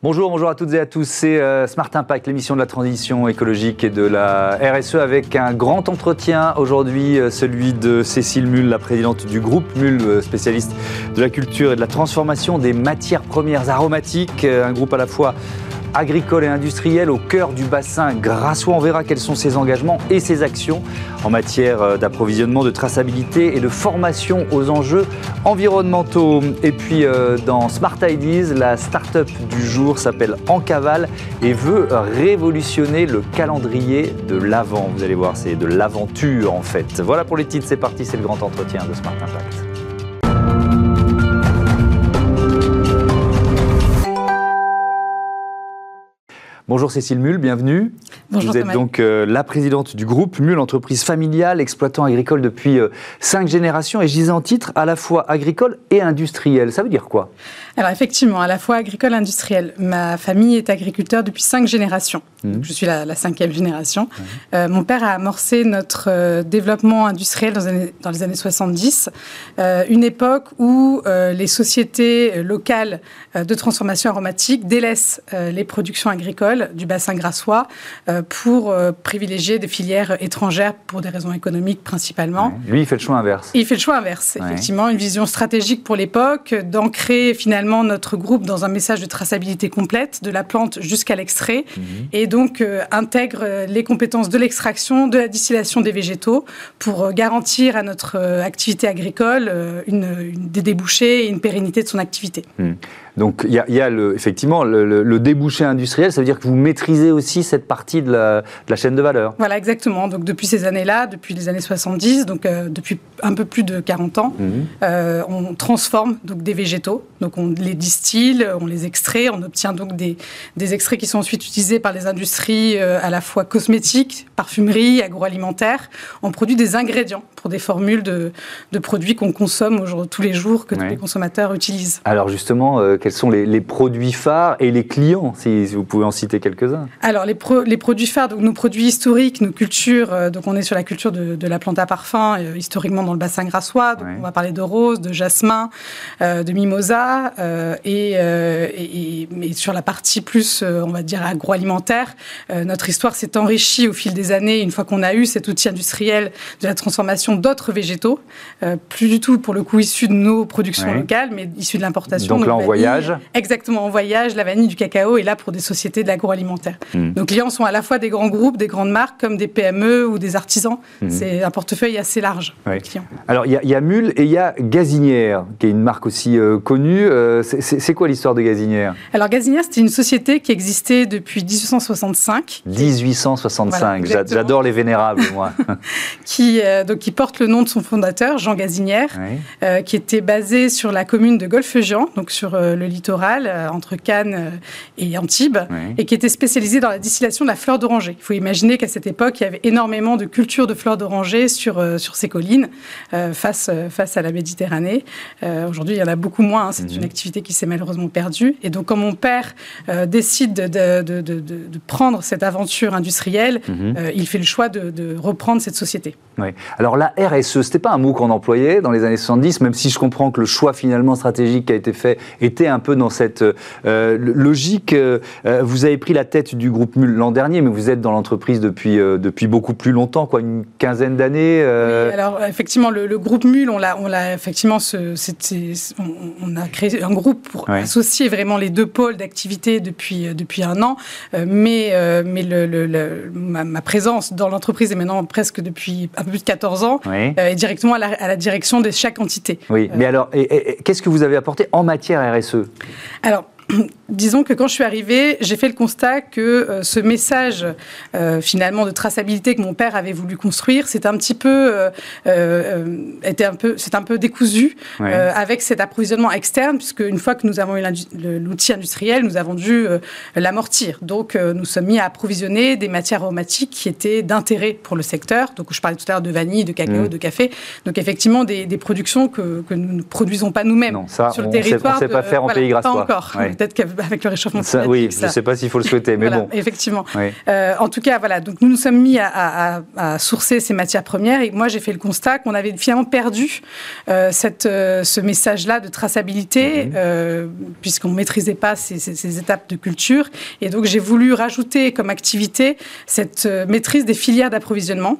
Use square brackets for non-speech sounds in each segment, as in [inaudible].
Bonjour, bonjour à toutes et à tous. C'est euh, Smart Impact, l'émission de la transition écologique et de la RSE avec un grand entretien aujourd'hui, euh, celui de Cécile Mull, la présidente du groupe Mull, euh, spécialiste de la culture et de la transformation des matières premières aromatiques, un groupe à la fois agricole et industriel au cœur du bassin grassois. On verra quels sont ses engagements et ses actions en matière euh, d'approvisionnement, de traçabilité et de formation aux enjeux environnementaux. Et puis euh, dans Smart Ideas, la start-up du jour s'appelle Encaval et veut révolutionner le calendrier de l'avant. Vous allez voir, c'est de l'aventure en fait. Voilà pour les titres, c'est parti, c'est le grand entretien de Smart Impact. Bonjour Cécile Mull, bienvenue. Bonjour Vous êtes donc euh, la présidente du groupe Mull, entreprise familiale, exploitant agricole depuis euh, cinq générations. Et je disais en titre, à la fois agricole et industriel. Ça veut dire quoi? Alors effectivement, à la fois agricole et industriel. Ma famille est agriculteur depuis cinq générations. Mmh. je suis la, cinquième génération. Euh, mon père a amorcé notre développement industriel dans les dans les années 70, une époque où les sociétés locales de transformation aromatique délaissent les productions agricoles du bassin grassois euh, pour euh, privilégier des filières étrangères pour des raisons économiques principalement. Lui, il fait le choix inverse. Il fait le choix inverse, effectivement. Une vision stratégique pour l'époque, d'ancrer finalement notre groupe dans un message de traçabilité complète, de la plante jusqu'à l'extrait, mhm. et donc euh, intègre les compétences de l'extraction, de la distillation des végétaux pour garantir à notre activité agricole une, des débouchés et une pérennité de son activité. Mhm. Donc il y a, le, effectivement le, débouché industriel, ça veut dire que vous maîtrisez aussi cette partie de la, chaîne de valeur. Voilà, exactement. Donc depuis ces années-là, depuis les années 70, donc euh, depuis un peu plus de 40 ans, mhm. euh, on transforme donc des végétaux. Donc on les distille, on les extrait, on obtient donc des, des extraits qui sont ensuite utilisés par les industries euh, à la fois cosmétiques, parfumerie, agroalimentaire. On produit des ingrédients pour des formules de, de produits qu'on consomme tous les jours, que tous les consommateurs utilisent. Alors justement, quels sont les, produits phares et les clients, si vous pouvez en citer quelques-uns. Alors, les, les, produits phares, donc nos produits historiques, nos cultures, euh, donc on est sur la culture de, la plante à parfum, euh, historiquement dans le bassin grassois, donc on va parler de rose, de jasmin, euh, de mimosa, et, et, sur la partie plus, on va dire, agroalimentaire, notre histoire s'est enrichie au fil des années, une fois qu'on a eu cet outil industriel de la transformation d'autres végétaux, plus du tout pour le coup issus de nos productions locales, mais issus de l'importation. Donc là, en voyage. Exactement, en voyage, la vanille, du cacao est là pour des sociétés de l'agroalimentaire. Hmm. Nos clients sont à la fois des grands groupes, des grandes marques, comme des PME ou des artisans. Hmm. C'est un portefeuille assez large. Alors, il y, a Mule et il y a Gazinière, qui est une marque aussi euh, connue. Euh, c'est quoi l'histoire de Gazinière? Alors, Gazinière, c'était une société qui existait depuis 1865. 1865, j'adore les vénérables, moi. [laughs] [laughs] qui, euh, donc, qui porte le nom de son fondateur, Jean Gazinière, qui était basé sur la commune de Golfe-Jean, donc sur le littoral, entre Cannes et Antibes, et qui était spécialisé dans la distillation de la fleur d'oranger. Il faut imaginer qu'à cette époque, il y avait énormément de culture de fleurs d'oranger sur, euh, sur ces collines face, face à la Méditerranée. Aujourd'hui, il y en a beaucoup moins. Hein. C'est une mhm. activité qui s'est malheureusement perdue. Et donc, quand mon père décide de, de, de, de, prendre cette aventure industrielle, mhm. il fait le choix de, reprendre cette société. Oui. Alors la RSE, c'était pas un mot qu'on employait dans les années 70, même si je comprends que le choix finalement stratégique qui a été fait était un peu dans cette euh, logique. Euh, vous avez pris la tête du groupe MUL l'an dernier, mais vous êtes dans l'entreprise depuis, euh, depuis beaucoup plus longtemps, quoi, une quinzaine d'années. alors effectivement, le, groupe MUL, on l'a, on l'a effectivement, ce, on, a créé un groupe pour associer vraiment les deux pôles d'activité depuis, depuis un an, mais, mais le, ma, présence dans l'entreprise est maintenant presque depuis un peu plus de 14 ans, et directement à la, direction de chaque entité. Oui, mais alors, qu'est-ce que vous avez apporté en matière RSE Alors, [coughs] disons que quand je suis arrivée, j'ai fait le constat que euh, ce message euh, finalement de traçabilité que mon père avait voulu construire, c'est un petit peu euh, était un peu c'est un peu décousu avec cet approvisionnement externe puisque une fois que nous avons eu l'outil industriel, nous avons dû l'amortir. Donc nous sommes mis à approvisionner des matières aromatiques qui étaient d'intérêt pour le secteur. Donc je parlais tout à l'heure de vanille, de cacao, mmh. de café. Donc effectivement des, productions que, nous ne produisons pas nous-mêmes sur le territoire. on ne sait pas faire en pays grassois. Pas encore. Peut-être qu'avec [laughs] le réchauffement climatique. Oui, je ne sais pas s'il faut le souhaiter, mais bon. Effectivement. en tout cas, voilà. Donc nous nous sommes mis à, sourcer ces matières premières et moi j'ai fait le constat qu'on avait finalement perdu cette, ce message-là de traçabilité mhm. puisqu'on ne maîtrisait pas ces, ces, étapes de culture. Et donc j'ai voulu rajouter comme activité cette maîtrise des filières d'approvisionnement.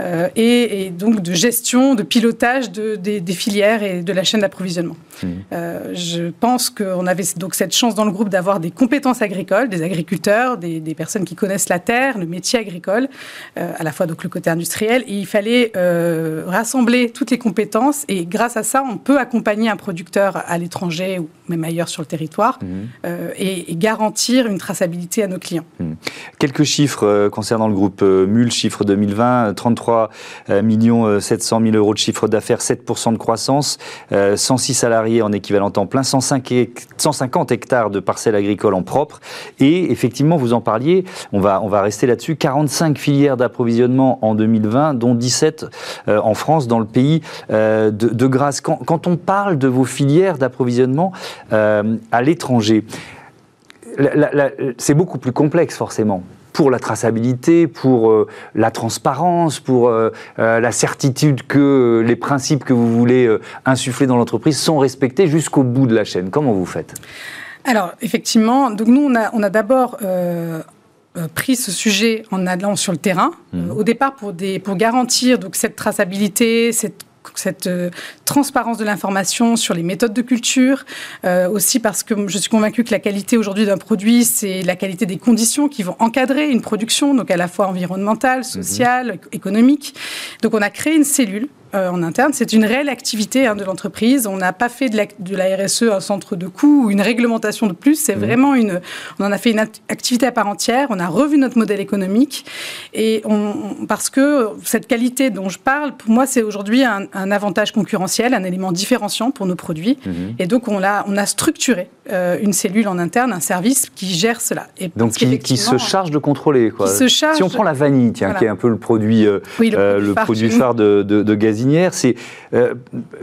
Euh, et, donc de gestion, de pilotage des, filières et de la chaîne d'approvisionnement. Mmh. Euh, je pense qu'on avait donc cette chance dans le groupe d'avoir des compétences agricoles, des agriculteurs, des, personnes qui connaissent la terre, le métier agricole, euh, à la fois donc le côté industriel. Et il fallait rassembler toutes les compétences et grâce à ça, on peut accompagner un producteur à l'étranger ou même ailleurs sur le territoire mmh. et, garantir une traçabilité à nos clients. Mmh. Quelques chiffres concernant le groupe MUL, chiffre 2020, 33 millions 700 000 euros de chiffre d'affaires, 7% de croissance, 106 salariés en équivalent temps plein, 150 hectares de parcelles agricoles en propre. Et effectivement, vous en parliez, on va, rester là-dessus, 45 filières d'approvisionnement en 2020, dont 17 euh, en France, dans le pays euh, de, grâce. Quand, on parle de vos filières d'approvisionnement euh, à l'étranger, c'est beaucoup plus complexe forcément pour la traçabilité, pour euh, la transparence, pour euh, euh, la certitude que les principes que vous voulez insuffler dans l'entreprise sont respectés jusqu'au bout de la chaîne. Comment vous faites? Alors, effectivement, donc nous, on a, on a d'abord pris ce sujet en allant sur le terrain. Mmh. au départ, pour, des, pour garantir donc, cette traçabilité, cette cette euh, transparence de l'information sur les méthodes de culture, euh, aussi parce que je suis convaincue que la qualité aujourd'hui d'un produit, c'est la qualité des conditions qui vont encadrer une production, donc à la fois environnementale, mhm. sociale, économique. Donc on a créé une cellule euh, en interne. C'est une réelle activité hein, de l'entreprise. On n'a pas fait de la, de la, RSE un centre de coût ou une réglementation de plus. C'est mmh. vraiment une. On en a fait une activité à part entière. On a revu notre modèle économique et on, parce que cette qualité dont je parle, pour moi, c'est aujourd'hui un, avantage concurrentiel, un élément différenciant pour nos produits. Mmh. Et donc on a, on a structuré euh, une cellule en interne, un service qui gère cela. Et donc qui, se charge de contrôler. Quoi. se charge... Si on prend la vanille, tiens, qui est un peu le produit, euh, le, produit, phare de, de, de c'est euh,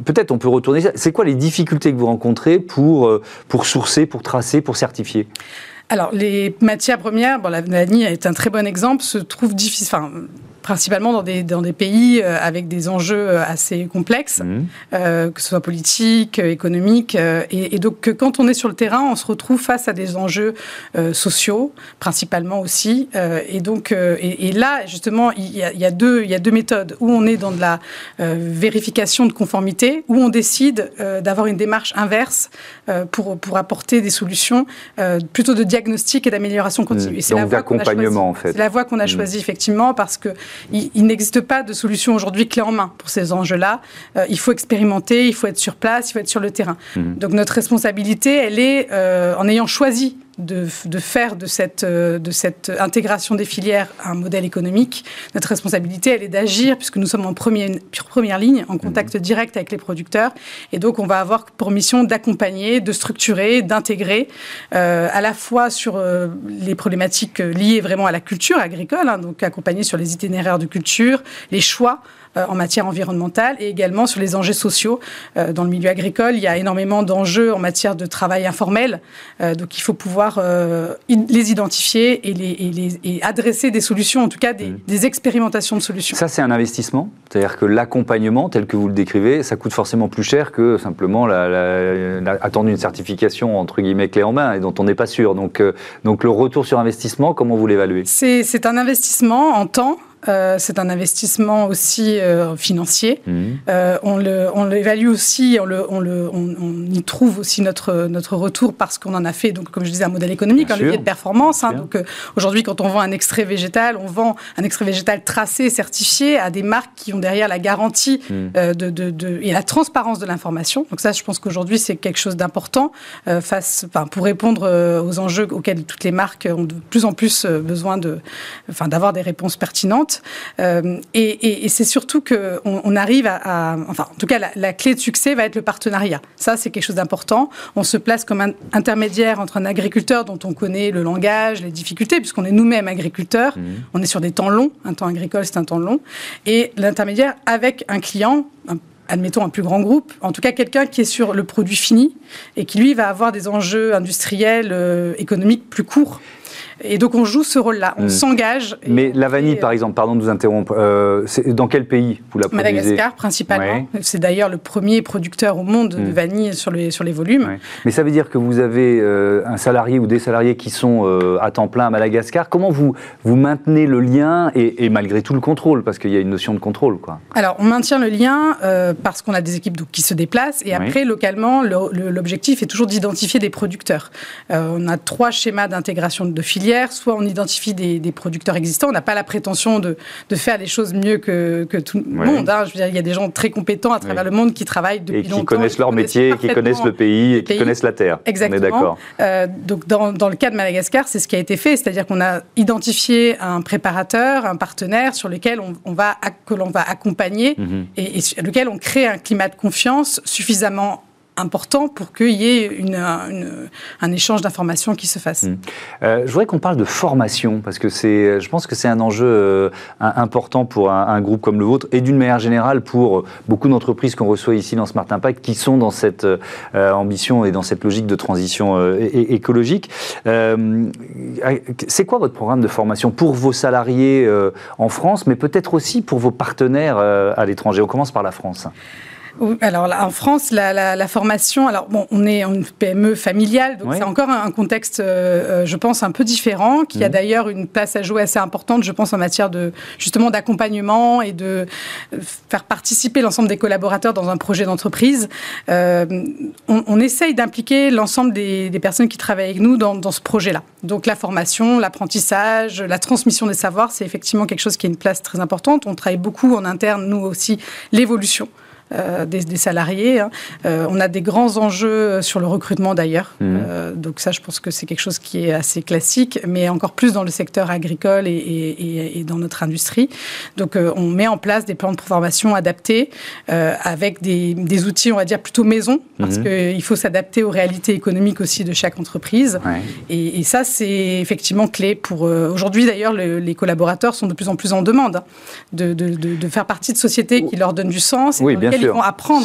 peut-être on peut retourner. C'est quoi les difficultés que vous rencontrez pour euh, pour sourcer, pour tracer, pour certifier? Alors, les matières premières, bon, la vanille est un très bon exemple, se trouve difficile, enfin, principalement dans des, dans des pays euh, avec des enjeux euh, assez complexes, mmh. euh, que ce soit politiques, économiques. et, donc, quand on est sur le terrain, on se retrouve face à des enjeux sociaux, principalement aussi. et donc, et, là, justement, il y, a, il, y a deux, il y a deux méthodes. Où on est dans de la vérification de conformité, où on décide d'avoir une démarche inverse pour, pour apporter des solutions plutôt de diagnostic et d'amélioration continue. Mmh. donc d'accompagnement, en fait. C'est la voie qu'on a mmh. choisie, effectivement, parce que il, n'existe pas de solution aujourd'hui clé en main pour ces enjeux-là. Euh, il faut expérimenter, il faut être sur place, il faut être sur le terrain. Mmh. Donc notre responsabilité, elle est, euh, en ayant choisi de, faire de cette, euh, de cette intégration des filières un modèle économique. Notre responsabilité, elle est d'agir, puisque nous sommes en première, première ligne, en contact mhm. direct avec les producteurs. Et donc, on va avoir pour mission d'accompagner, de structurer, d'intégrer, euh, à la fois sur euh, les problématiques liées vraiment à la culture agricole, hein, donc accompagner sur les itinéraires de culture, les choix euh, en matière environnementale et également sur les enjeux sociaux. Euh, dans le milieu agricole, il y a énormément d'enjeux en matière de travail informel, euh, donc il faut pouvoir les identifier et, les, et, adresser des solutions, en tout cas mmh. des, expérimentations de solutions. Ça, c'est un investissement C'est-à-dire que l'accompagnement, tel que vous le décrivez, ça coûte forcément plus cher que simplement attendre une certification, entre guillemets, clé en main, et dont on n'est pas sûr. Donc, donc le retour sur investissement, comment vous l'évaluez? C'est un investissement en temps, euh, c'est un investissement aussi euh, financier. Mhm. Euh, on l'évalue aussi, on, le, on, le, on, y trouve aussi notre, notre retour parce qu'on en a fait, donc, comme je disais, un modèle économique, un levier de performance. Hein. donc aujourd'hui, quand on vend un extrait végétal, on vend un extrait végétal tracé, certifié à des marques qui ont derrière la garantie mhm. de, de, de, et la transparence de l'information. Donc ça, je pense qu'aujourd'hui, c'est quelque chose d'important face, enfin, pour répondre aux enjeux auxquels toutes les marques ont de plus en plus besoin de, enfin, d'avoir des réponses pertinentes. Euh, et, c'est surtout qu'on on arrive à, Enfin, en tout cas, la, clé de succès va être le partenariat. Ça, c'est quelque chose d'important. On se place comme un intermédiaire entre un agriculteur dont on connaît le langage, les difficultés, puisqu'on est nous-mêmes agriculteurs. Mmh. On est sur des temps longs. Un temps agricole, c'est un temps long. Et l'intermédiaire avec un client, admettons un plus grand groupe, en tout cas quelqu'un qui est sur le produit fini et qui lui va avoir des enjeux industriels, économiques plus courts. Et donc on joue ce rôle-là, on hmm. s'engage. Mais la vanille, par exemple, pardon de vous interrompre, euh, dans quel pays vous la produisez? Madagascar, principalement. C'est d'ailleurs le premier producteur au monde de hmm. vanille sur les, sur les volumes. Mais ça veut dire que vous avez euh, un salarié ou des salariés qui sont euh, à temps plein à Madagascar. Comment vous, vous maintenez le lien et, malgré tout le contrôle? Parce qu'il y a une notion de contrôle. Quoi. Alors, on maintient le lien parce qu'on a des équipes qui se déplacent. Et après, localement, l'objectif est toujours d'identifier des producteurs. on a trois schémas d'intégration de filières soit on identifie des, producteurs existants. On n'a pas la prétention de, faire les choses mieux que, tout le monde. Hein. Je veux dire, il y a des gens très compétents à travers le monde qui travaillent depuis longtemps. Et qui connaissent leur métier, qui connaissent le pays et qui connaissent la terre. Exactement. On est d'accord. Euh, donc, dans, le cas de Madagascar, c'est ce qui a été fait. C'est-à-dire qu'on a identifié un préparateur, un partenaire sur lequel on, va, que l'on va accompagner mhm. et, et sur lequel on crée un climat de confiance suffisamment important pour qu'il y ait un échange d'informations qui se fasse. Hmm. Euh, je voudrais qu'on parle de formation, parce que je pense que c'est un enjeu euh, important pour un, groupe comme le vôtre, et d'une manière générale pour beaucoup d'entreprises qu'on reçoit ici dans Smart Impact, qui sont dans cette euh, ambition et dans cette logique de transition écologique. c'est quoi votre programme de formation pour vos salariés en France, mais peut-être aussi pour vos partenaires à l'étranger? On commence par la France alors là, en France, la, formation, alors bon, on est une PME familiale, donc c'est encore un, contexte, euh, euh, je pense, un peu différent, qui a mmh. d'ailleurs une place à jouer assez importante, je pense, en matière de justement d'accompagnement et de euh, faire participer l'ensemble des collaborateurs dans un projet d'entreprise. on, essaye d'impliquer l'ensemble des, personnes qui travaillent avec nous dans, dans ce projet-là. Donc la formation, l'apprentissage, la transmission des savoirs, c'est effectivement quelque chose qui a une place très importante. On travaille beaucoup en interne, nous aussi, l'évolution. Euh, des, salariés. Hein. Euh, on a des grands enjeux sur le recrutement d'ailleurs. Mmh. Euh, donc ça, je pense que c'est quelque chose qui est assez classique, mais encore plus dans le secteur agricole et, dans notre industrie. Donc on met en place des plans de formation adaptés avec des, outils, on va dire, plutôt maison, parce mmh. qu'il faut s'adapter aux réalités économiques aussi de chaque entreprise. Et, ça, c'est effectivement clé pour... Aujourd'hui, d'ailleurs, les collaborateurs sont de plus en plus en demande hein, de, faire partie de sociétés qui leur donnent du sens. Oui, bien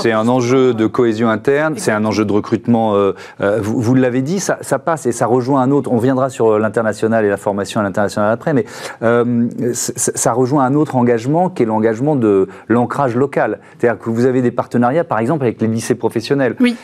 c'est un enjeu de cohésion interne, c'est un enjeu de recrutement. Euh, euh, vous, l'avez dit, ça, passe et ça rejoint un autre. On viendra sur l'international et la formation à l'international après, mais euh, ça rejoint un autre engagement qui est l'engagement de l'ancrage local. C'est-à-dire que vous avez des partenariats, par exemple, avec les lycées professionnels. Oui.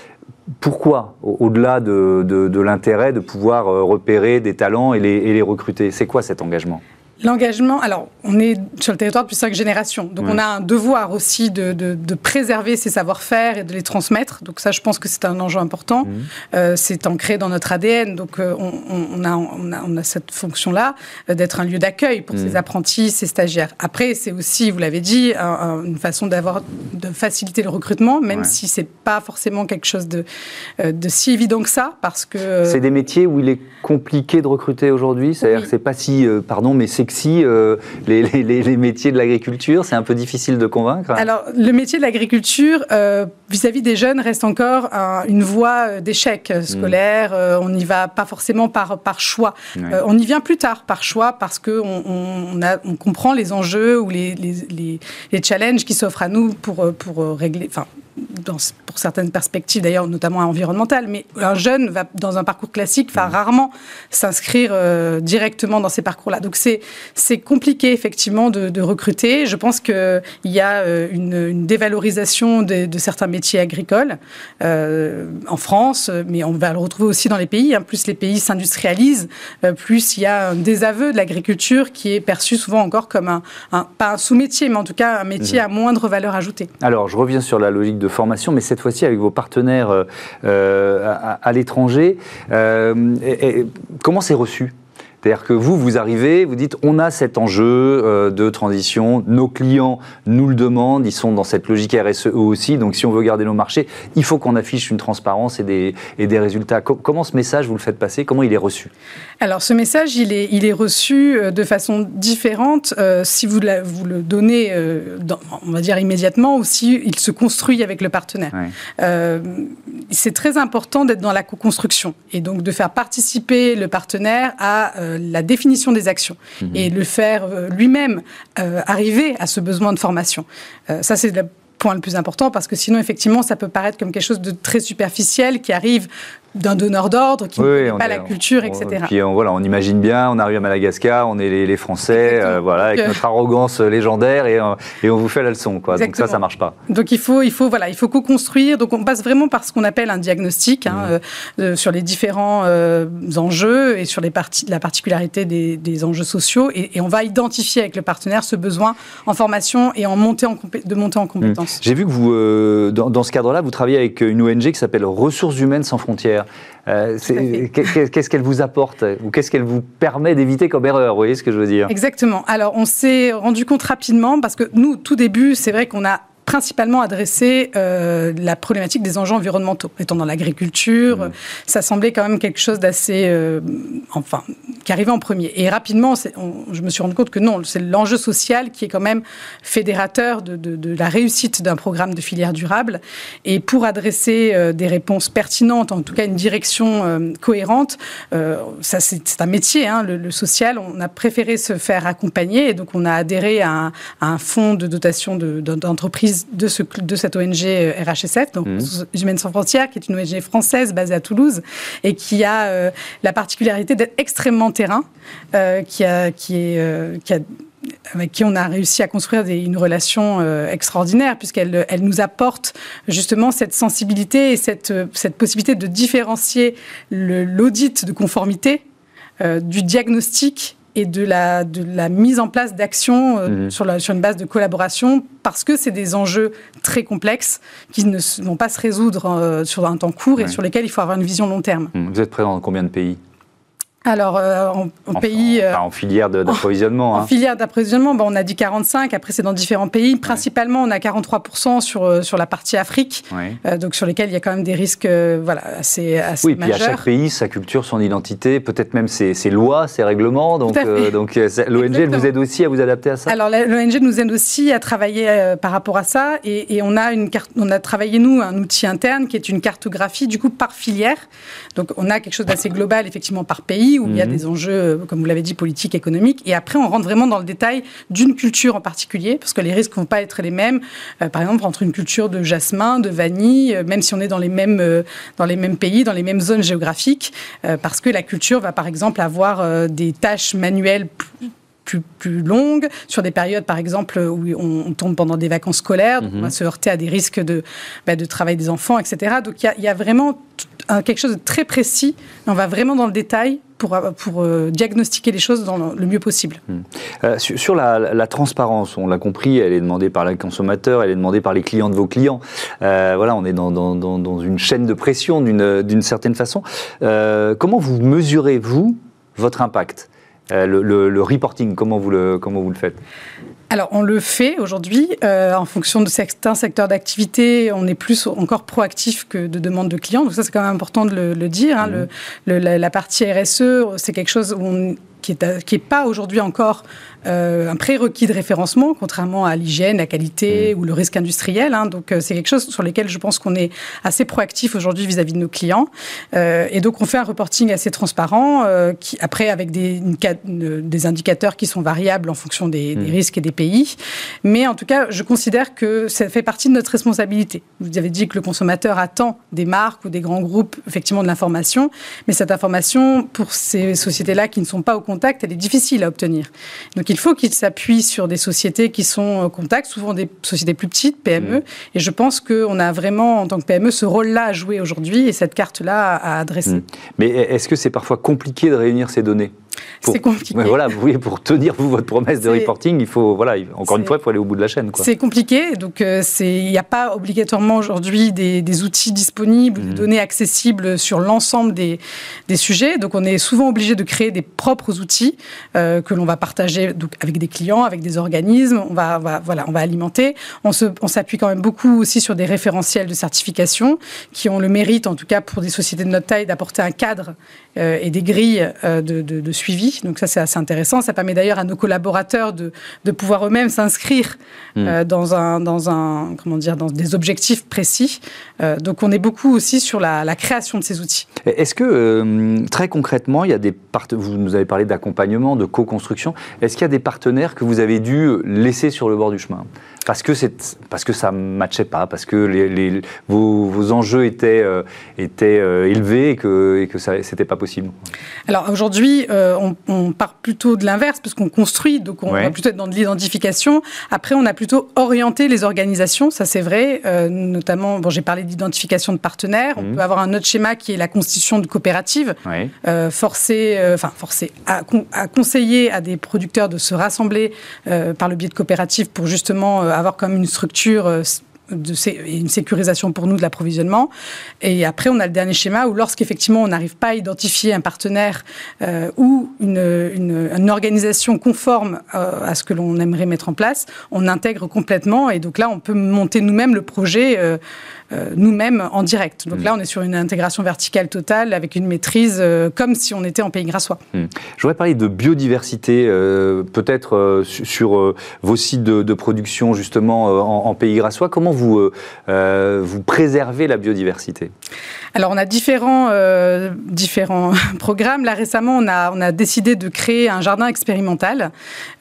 Pourquoi, au-delà de, l'intérêt de pouvoir repérer des talents et les recruter? C'est quoi cet engagement? L'engagement, alors on est sur le territoire depuis cinq générations, donc on a un devoir aussi de, de, préserver ces savoir-faire et de les transmettre. Donc ça, je pense que c'est un enjeu important. Mmh. Euh, c'est ancré dans notre ADN, donc euh, on, on, a, on, a, on, a, cette fonction-là euh, d'être un lieu d'accueil pour mmh. ces apprentis, ces stagiaires. Après, c'est aussi, vous l'avez dit, une façon d'avoir de faciliter le recrutement, même si c'est pas forcément quelque chose de, de si évident que ça, parce que c'est des métiers où il est compliqué de recruter aujourd'hui. C'est-à-dire que c'est pas si, pardon, mais c'est si euh, les, métiers de l'agriculture C'est un peu difficile de convaincre Alors, le métier de l'agriculture, euh, vis-à-vis des jeunes, reste encore une voie euh, d'échec scolaire. on n'y va pas forcément par, par choix. on y vient plus tard par choix parce qu'on on, on, comprend les enjeux ou les, les, les challenges qui s'offrent à nous pour, pour régler, enfin, pour certaines perspectives d'ailleurs, notamment environnementales, mais un jeune va dans un parcours classique va mmh. rarement s'inscrire euh, directement dans ces parcours-là. Donc c'est c'est compliqué effectivement de, recruter. Je pense qu'il y a euh, une, dévalorisation de, certains métiers agricoles euh, en France, mais on va le retrouver aussi dans les pays. Hein. Plus les pays s'industrialisent, plus il y a un désaveu de l'agriculture qui est perçu souvent encore comme un, pas un sous-métier, mais en tout cas un métier mmh. à moindre valeur ajoutée. Alors je reviens sur la logique de mais cette fois-ci avec vos partenaires euh, euh, à, l'étranger. Euh, comment c'est reçu? C'est-à-dire que vous, vous arrivez, vous dites, on a cet enjeu euh, de transition, nos clients nous le demandent, ils sont dans cette logique RSE aussi, donc si on veut garder nos marchés, il faut qu'on affiche une transparence et des, et des résultats. comment ce message, vous le faites passer? Comment il est reçu? Alors ce message, il est, il est reçu euh, de façon différente euh, si vous, vous le donnez, on va dire immédiatement, ou si il se construit avec le partenaire. c'est très important d'être dans la co-construction et donc de faire participer le partenaire à euh, la définition des actions mhm. et le faire euh, lui-même euh, arriver à ce besoin de formation. ça, c'est point le plus important parce que sinon, effectivement, ça peut paraître comme quelque chose de très superficiel qui arrive d'un donneur d'ordre qui ne pas la culture, etc. Puis on, voilà, on imagine bien, on arrive à Madagascar, on est les, Français, euh, voilà, avec notre arrogance légendaire et, euh, et, on vous fait la leçon, quoi. Donc ça, ça marche pas. Donc il faut, il faut, voilà, il faut co-construire. Donc on passe vraiment par ce qu'on appelle un diagnostic hein, mmh. euh, sur les différents enjeux et sur les parties, la particularité des, des enjeux sociaux et, et, on va identifier avec le partenaire ce besoin en formation et en montée en de monter en compétences. Mmh. J'ai vu que vous, dans, dans ce cadre-là, vous travaillez avec une ONG qui s'appelle Ressources humaines sans frontières. Euh, qu'est-ce qu'elle vous apporte ou qu'est-ce qu'elle vous permet d'éviter comme erreur Vous voyez ce que je veux dire? Exactement. Alors, on s'est rendu compte rapidement parce que nous, tout début, c'est vrai qu'on a principalement adressé euh, la problématique des enjeux environnementaux. Étant dans l'agriculture, mmh. ça semblait quand même quelque chose d'assez, euh, enfin, qui arrivait en premier. Et rapidement, je me suis rendu compte que non, c'est l'enjeu social qui est quand même fédérateur de, de, la réussite d'un programme de filière durable. Et pour adresser euh, des réponses pertinentes, en tout cas une direction cohérente, ça c'est un métier, hein, le, social. On a préféré se faire accompagner, et donc on a adhéré à un, à un fonds de dotation d'entreprises de, ce, de cette ONG euh, RHSF, donc mmh. sans frontières, qui est une ONG française basée à Toulouse et qui a euh, la particularité d'être extrêmement terrain, euh, qui, a, qui, est, qui a avec qui on a réussi à construire une relation extraordinaire, puisqu'elle elle nous apporte justement cette sensibilité et cette, cette possibilité de différencier l'audit de conformité du diagnostic et de la, de la mise en place d'actions euh, mhm. sur, sur une base de collaboration parce que c'est des enjeux très complexes qui ne vont pas se résoudre euh, sur un temps court et sur lesquels il faut avoir une vision long terme. Vous êtes présent dans combien de pays? Alors, euh, en, pays. En, en filière d'approvisionnement. En, hein. filière d'approvisionnement, on a dit 45, après c'est dans différents pays. Principalement, on a 43% sur, euh, sur la partie Afrique, euh, donc sur lesquels il y a quand même des risques voilà, assez, assez oui, puis à chaque pays, sa culture, son identité, peut-être même ses, ses, lois, ses règlements. Donc, donc l'ONG vous aide aussi à vous adapter à ça? Alors, l'ONG nous aide aussi à travailler par rapport à ça. Et, et, on, a une carte, on a travaillé, nous, un outil interne qui est une cartographie, du coup, par filière. Donc, on a quelque chose d'assez global, effectivement, par pays où il y a mhm. des enjeux, euh, comme vous l'avez dit, politiques, économiques. Et après, on rentre vraiment dans le détail d'une culture en particulier, parce que les risques ne vont pas être les mêmes. Euh, par exemple, entre une culture de jasmin, de vanille, euh, même si on est dans les mêmes, dans les mêmes pays, dans les mêmes zones géographiques, parce que la culture va par exemple avoir des tâches manuelles plus, plus, longues, sur des périodes, par exemple, où on, tombe pendant des vacances scolaires, donc on va mhm. se heurter à des risques de, bah, de travail des enfants, etc. Donc il y, y, a vraiment quelque chose de très précis. On va vraiment dans le détail pour, pour euh, diagnostiquer les choses dans le mieux possible. Hmm. Euh, sur, la, transparence, on l'a compris, elle est demandée par les consommateurs, elle est demandée par les clients de vos clients. Euh, voilà, on est dans, dans, dans, une chaîne de pression d'une certaine façon. comment vous mesurez, vous, votre impact? Le, le, reporting, comment vous le, comment vous le faites? Alors, on le fait aujourd'hui. Euh, en fonction de certains secteurs d'activité, on est plus encore proactif que de demande de clients. Donc ça, c'est quand même important de le, dire. Hein. Mmh. Le, la, partie RSE, c'est quelque chose où on qui n'est qui est pas aujourd'hui encore euh, un prérequis de référencement, contrairement à l'hygiène, la qualité mmh. ou le risque industriel. Hein. Donc, euh, c'est quelque chose sur lequel je pense qu'on est assez proactif aujourd'hui vis-à-vis de nos clients. Euh, et donc, on fait un reporting assez transparent, qui, après, avec des, des indicateurs qui sont variables en fonction des, des, mmh. risques et des pays. Mais en tout cas, je considère que ça fait partie de notre responsabilité. Vous avez dit que le consommateur attend des marques ou des grands groupes, effectivement, de l'information. Mais cette information, pour ces sociétés-là qui ne sont pas au contact, elle est difficile à obtenir. Donc, il faut qu'il s'appuie sur des sociétés qui sont en contact, souvent des sociétés plus petites, PME. Mmh. Et je pense qu'on a vraiment, en tant que PME, ce rôle-là à jouer aujourd'hui et cette carte-là à adresser. Mmh. Mais est-ce que c'est parfois compliqué de réunir ces données? C'est compliqué. voilà, vous voyez, pour tenir vous, votre promesse de reporting, il faut, voilà, encore une fois, il faut aller au bout de la chaîne. C'est compliqué, donc euh, il n'y a pas obligatoirement aujourd'hui des, outils disponibles, des mmh. données accessibles sur l'ensemble des, des, sujets. Donc on est souvent obligé de créer des propres outils euh, que l'on va partager donc, avec des clients, avec des organismes. On va, voilà, on va alimenter. On s'appuie quand même beaucoup aussi sur des référentiels de certification qui ont le mérite, en tout cas pour des sociétés de notre taille, d'apporter un cadre euh, et des grilles de, de, de suivi. Donc ça, c'est assez intéressant. Ça permet d'ailleurs à nos collaborateurs de, de pouvoir eux-mêmes s'inscrire hmm. euh, dans, un, dans, un, comment dire, dans des objectifs précis. Euh, donc on est beaucoup aussi sur la, création de ces outils. Est-ce que, euh, très concrètement, il y a des vous nous avez parlé d'accompagnement, de co-construction, est-ce qu'il y a des partenaires que vous avez dû laisser sur le bord du chemin? Parce que, parce que ça ne matchait pas, parce que les, vos, enjeux étaient, euh, étaient euh, élevés et que, et que ça n'était pas possible. Alors aujourd'hui, euh, on, part plutôt de l'inverse, parce qu'on construit, donc on va plutôt être dans de l'identification. Après, on a plutôt orienté les organisations, ça c'est vrai, notamment, bon, j'ai parlé d'identification de partenaires, on mmh. peut avoir un autre schéma qui est la constitution de coopératives, forcer, enfin forcer à, à, conseiller à des producteurs de se rassembler par le biais de coopératives pour justement avoir comme une structure euh, de une sécurisation pour nous de l'approvisionnement. Et après, on a le dernier schéma où lorsqu'effectivement on n'arrive pas à identifier un partenaire euh, ou une, organisation conforme euh, à ce que l'on aimerait mettre en place, on intègre complètement. Et donc là, on peut monter nous-mêmes le projet. Nous-mêmes en direct. Donc mm. là, on est sur une intégration verticale totale avec une maîtrise euh, comme si on était en pays grassois. Mm. Je voudrais parler de biodiversité, euh, peut-être sur vos sites de, production justement en, pays grassois. Comment vous, vous préservez la biodiversité? Alors, on a différents, différents [laughs] programmes. Là, récemment, on a, on a décidé de créer un jardin expérimental,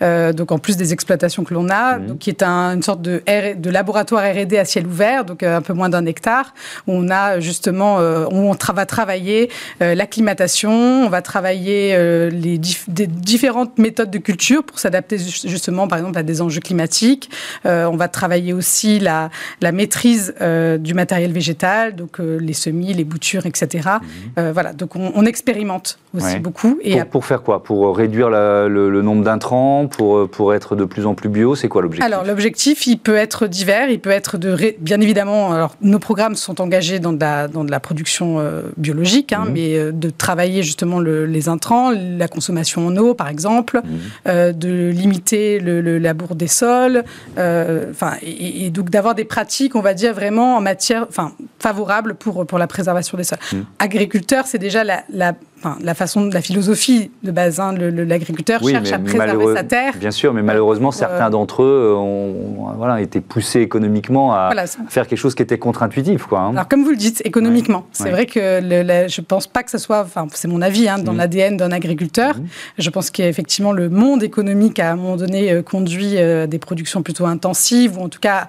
donc en plus des exploitations que l'on a, mm. donc, qui est une sorte de, de laboratoire R&D à ciel ouvert, donc un peu moins d'un hectare, où on a justement, euh, on va travailler euh, l'acclimatation, on va travailler euh, les différentes méthodes de culture pour s'adapter justement, par exemple, à des enjeux climatiques. on va travailler aussi la, la maîtrise du matériel végétal, donc les semis, les boutures, etc. Mhm. voilà, donc on, expérimente aussi beaucoup. Et pour, faire quoi? Pour réduire le, nombre d'intrants, pour, pour être de plus en plus bio, c'est quoi l'objectif? Alors l'objectif, il peut être divers, il peut être de, bien évidemment, alors nos programmes sont engagés dans de la, dans de la production euh, biologique, hein, mhm. mais euh, de travailler justement les intrants, la consommation en eau, par exemple, mhm. euh, de limiter le, labour des sols, enfin, et, donc d'avoir des pratiques, on va dire, vraiment en matière, enfin, favorables pour, pour la préservation des sols. Mhm. Agriculteur, c'est déjà la, la la façon la philosophie de base. Hein, L'agriculteur cherche à préserver sa terre. Bien sûr, mais malheureusement, certains d'entre eux ont voilà, été poussés économiquement à faire quelque chose qui était contre-intuitif. Quoi, hein. Alors, comme vous le dites, économiquement. C'est vrai que je ne pense pas que ce soit, enfin, c'est mon avis, hein, dans mmh. l'ADN d'un agriculteur. Mmh. Je pense qu'effectivement, le monde économique, à un moment donné, euh, conduit euh, des productions plutôt intensives, ou en tout cas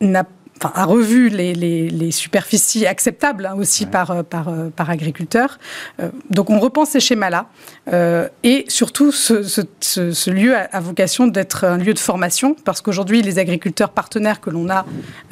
n'a enfin, a revu les, les, superficies acceptables hein, aussi par, euh, par, euh, par agriculteurs. Euh, donc on repense ces schémas-là. et surtout, ce, ce, lieu a, vocation d'être un lieu de formation, parce qu'aujourd'hui, les agriculteurs partenaires que l'on a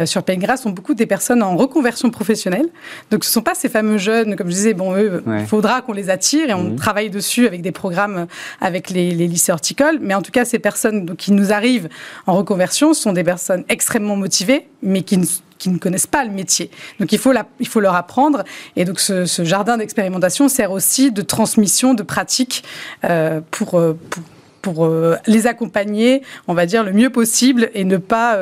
sur Pays sont beaucoup des personnes en reconversion professionnelle. Donc ce ne sont pas ces fameux jeunes, comme je disais, bon, eux, il faudra qu'on les attire et on mmh. travaille dessus avec des programmes avec les, les, lycées horticoles. Mais en tout cas, ces personnes donc, qui nous arrivent en reconversion sont des personnes extrêmement motivées, mais qui qui ne, connaissent pas le métier. Donc il faut, il faut leur apprendre. Et donc ce, jardin d'expérimentation sert aussi de transmission de pratiques euh, pour, euh, pour euh, les accompagner, on va dire, le mieux possible et ne pas.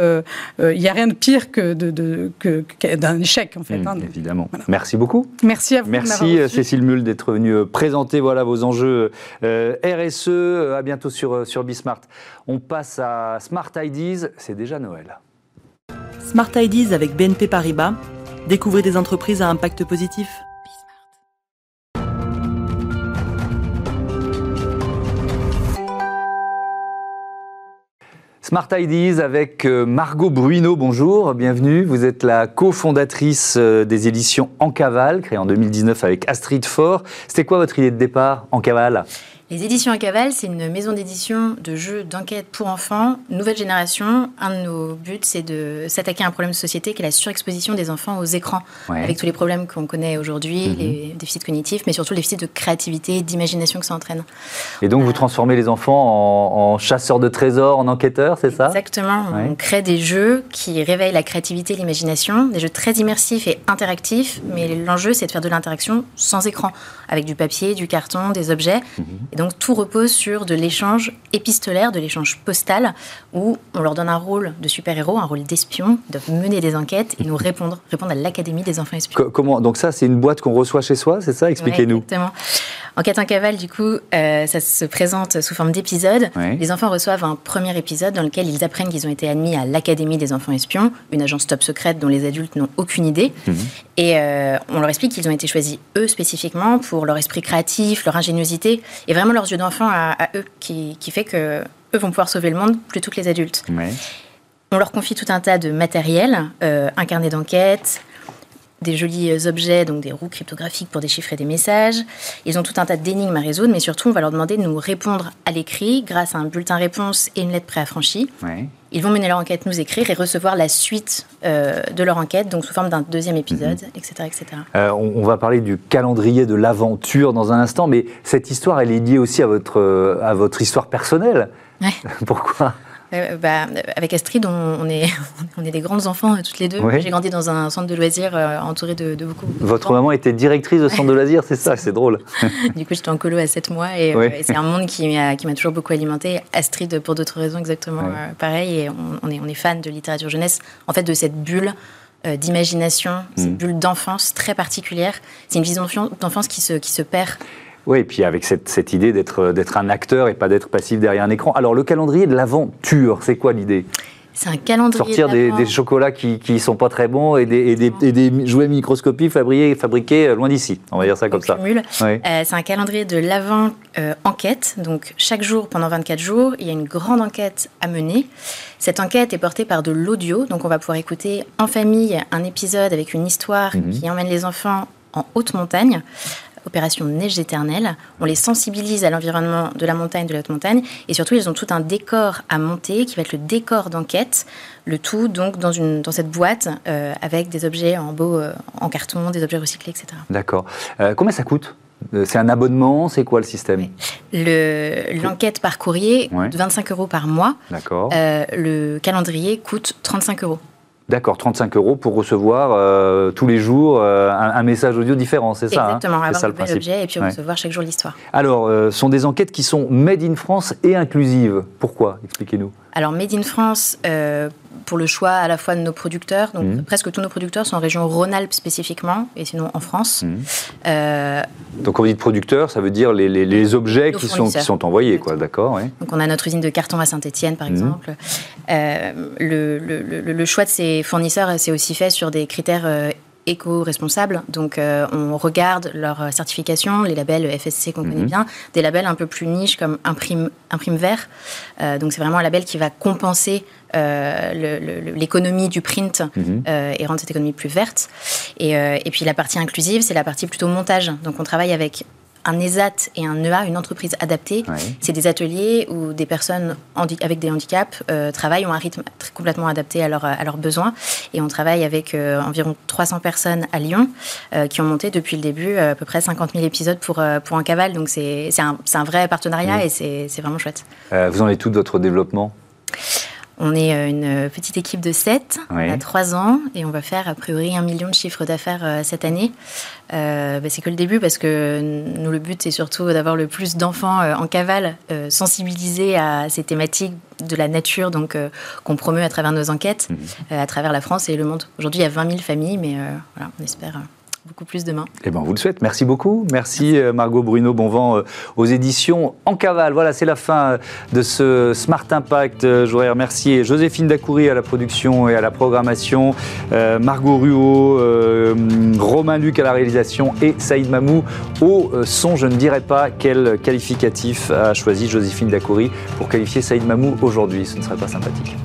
Il n'y a rien de pire que, de, que, d'un échec, en fait. Mmh, hein, évidemment. Merci beaucoup. Merci à vous. Merci, Cécile Mull, d'être venue présenter voilà, vos enjeux RSE. À bientôt sur, sur Bismart. On passe à Smart Ideas. C'est déjà Noël. Smart Ideas avec BNP Paribas. Découvrez des entreprises à impact positif. Smart Ideas avec euh, Margot Bruino, bonjour, bienvenue. Vous êtes la cofondatrice euh, des éditions En Cavale, créée en 2019 avec Astrid Faure. C'était quoi votre idée de départ, En Cavale les éditions à cavale, c'est une maison d'édition de jeux d'enquête pour enfants, nouvelle génération. Un de nos buts, c'est de s'attaquer à un problème de société qui est la surexposition des enfants aux écrans, avec tous les problèmes qu'on connaît aujourd'hui, mhm. les déficits cognitifs, mais surtout les déficits de créativité, d'imagination que ça entraîne. Et donc, vous euh, transformez les enfants en, chasseurs de trésors, en enquêteurs, c'est ça? Exactement. On crée des jeux qui réveillent la créativité et l'imagination, des jeux très immersifs et interactifs, mais l'enjeu, c'est de faire de l'interaction sans écran, avec du papier, du carton, des objets. Mhm donc tout repose sur de l'échange épistolaire, de l'échange postal, où on leur donne un rôle de super-héros, un rôle d'espion, ils doivent mener des enquêtes et nous répondre, répondre à l'Académie des enfants espions. Comment Donc ça, c'est une boîte qu'on reçoit chez soi, c'est ça? Expliquez-nous. exactement. Enquête en cavale, du coup, euh, ça se présente sous forme d'épisode. Les enfants reçoivent un premier épisode dans lequel ils apprennent qu'ils ont été admis à l'Académie des enfants espions, une agence top secrète dont les adultes n'ont aucune idée. Mhm. Et euh, on leur explique qu'ils ont été choisis, eux, spécifiquement, pour leur esprit créatif, leur ingéniosité, et vraiment leurs yeux d'enfant à, eux, qui, fait que eux vont pouvoir sauver le monde plutôt que les adultes. On leur confie tout un tas de matériel, un carnet d'enquête, des jolis euh, objets, donc des roues cryptographiques pour déchiffrer des messages. Ils ont tout un tas d'énigmes à résoudre, mais surtout, on va leur demander de nous répondre à l'écrit grâce à un bulletin réponse et une lettre préaffranchie. Ouais. Ils vont mener leur enquête, nous écrire et recevoir la suite euh, de leur enquête, donc sous forme d'un deuxième épisode, etc. Mhm. etc. Euh, on, va parler du calendrier de l'aventure dans un instant, mais cette histoire, elle est liée aussi à votre, à votre histoire personnelle. Ouais. [laughs] Pourquoi? Euh, bah, avec Astrid, on, est, [laughs] on est des grandes enfants euh, toutes les deux. J'ai grandi dans un centre de loisirs euh, entouré de, beaucoup. Votre maman était directrice de centre de loisirs, c'est ça, c'est drôle. [laughs] du coup, j'étais en colo à 7 mois et, c'est un monde qui m'a toujours beaucoup alimenté. Astrid, pour d'autres raisons, exactement pareil. Et on, est, on est fan de littérature jeunesse, en fait, de cette bulle d'imagination, cette mm. bulle d'enfance très particulière. C'est une vision d'enfance qui se, qui se perd oui, et puis avec cette, idée d'être, d'être un acteur et pas d'être passif derrière un écran. Alors le calendrier de l'aventure, c'est quoi l'idée? C'est un calendrier. Sortir des, chocolats qui ne sont pas très bons et des, des, jouets microscopiques fabriqués, fabriqués loin d'ici. On va dire ça comme ça. Euh, c'est un calendrier de l'avant euh, enquête. Donc chaque jour, pendant 24 jours, il y a une grande enquête à mener. Cette enquête est portée par de l'audio. Donc on va pouvoir écouter en famille un épisode avec une histoire mhm. qui emmène les enfants en haute montagne opération Neige éternelle. On les sensibilise à l'environnement de la montagne, de la haute montagne, et surtout ils ont tout un décor à monter qui va être le décor d'enquête. Le tout donc dans, une, dans cette boîte euh, avec des objets en beau, euh, en carton, des objets recyclés, etc. D'accord. Euh, combien ça coûte? C'est un abonnement, c'est quoi le système? L'enquête par courrier coûte 25 euros par mois. D'accord. le calendrier coûte 35 euros. D'accord, 35 euros pour recevoir euh, tous les jours euh, un, message audio différent, c'est ça hein Exactement, avoir ça, le principe. objet et puis recevoir chaque jour l'histoire. Alors, euh, ce sont des enquêtes qui sont made in France et inclusives. Pourquoi? Expliquez-nous. Alors, Made in France, pour le choix à la fois de nos producteurs, donc mhm. presque tous nos producteurs sont en région Rhône-Alpes spécifiquement, et sinon en France. Mhm. Euh, donc, quand vous dites producteurs, ça veut dire les, les, objets qui sont, qui sont envoyés, quoi, d'accord Donc, on a notre usine de carton à Saint-Etienne, par mhm. exemple. Euh, le, le, le, choix de ces fournisseurs, c'est aussi fait sur des critères éco-responsables. Donc, euh, on regarde leur certification, les labels FSC qu'on connaît mhm. bien, des labels un peu plus niches comme Imprime, Imprime Vert. Euh, donc, c'est vraiment un label qui va compenser euh, l'économie du print mhm. et rendre cette économie plus verte. Et, et puis, la partie inclusive, c'est la partie plutôt montage. Donc, on travaille avec un ESAT et un EA, une entreprise adaptée, c'est des ateliers où des personnes avec des handicaps euh, travaillent, ont un rythme complètement adapté à, à leurs besoins. Et on travaille avec euh, environ 300 personnes à Lyon euh, qui ont monté depuis le début à peu près 50 000 épisodes pour, pour un cavale. Donc c'est un, un, vrai partenariat et c'est vraiment chouette. vous en êtes tout de votre développement on est euh, une petite équipe de 7, on a 3 ans et on va faire a priori un million de chiffres d'affaires euh, cette année. Euh, bah, c'est que le début parce que nous, le but, c'est surtout d'avoir le plus d'enfants en cavale sensibilisés à ces thématiques de la nature donc qu'on promeut à travers nos enquêtes, mhm. à travers la France et le monde. Aujourd'hui, il y a 20 000 familles, mais voilà, on espère beaucoup plus demain. Eh ben, on vous le souhaite. Merci beaucoup. Merci, euh, Margot Bruno. Bon vent euh, aux éditions En Cavale. Voilà, c'est la fin euh, de ce Smart Impact. Je voudrais remercier Joséphine Dacoury à la production et à la programmation, Margot Ruot, Romain Luc à la réalisation et Saïd Mamou au son. Je ne dirais pas quel qualificatif a choisi Joséphine Dacoury pour qualifier Saïd Mamou aujourd'hui. Ce ne serait pas sympathique.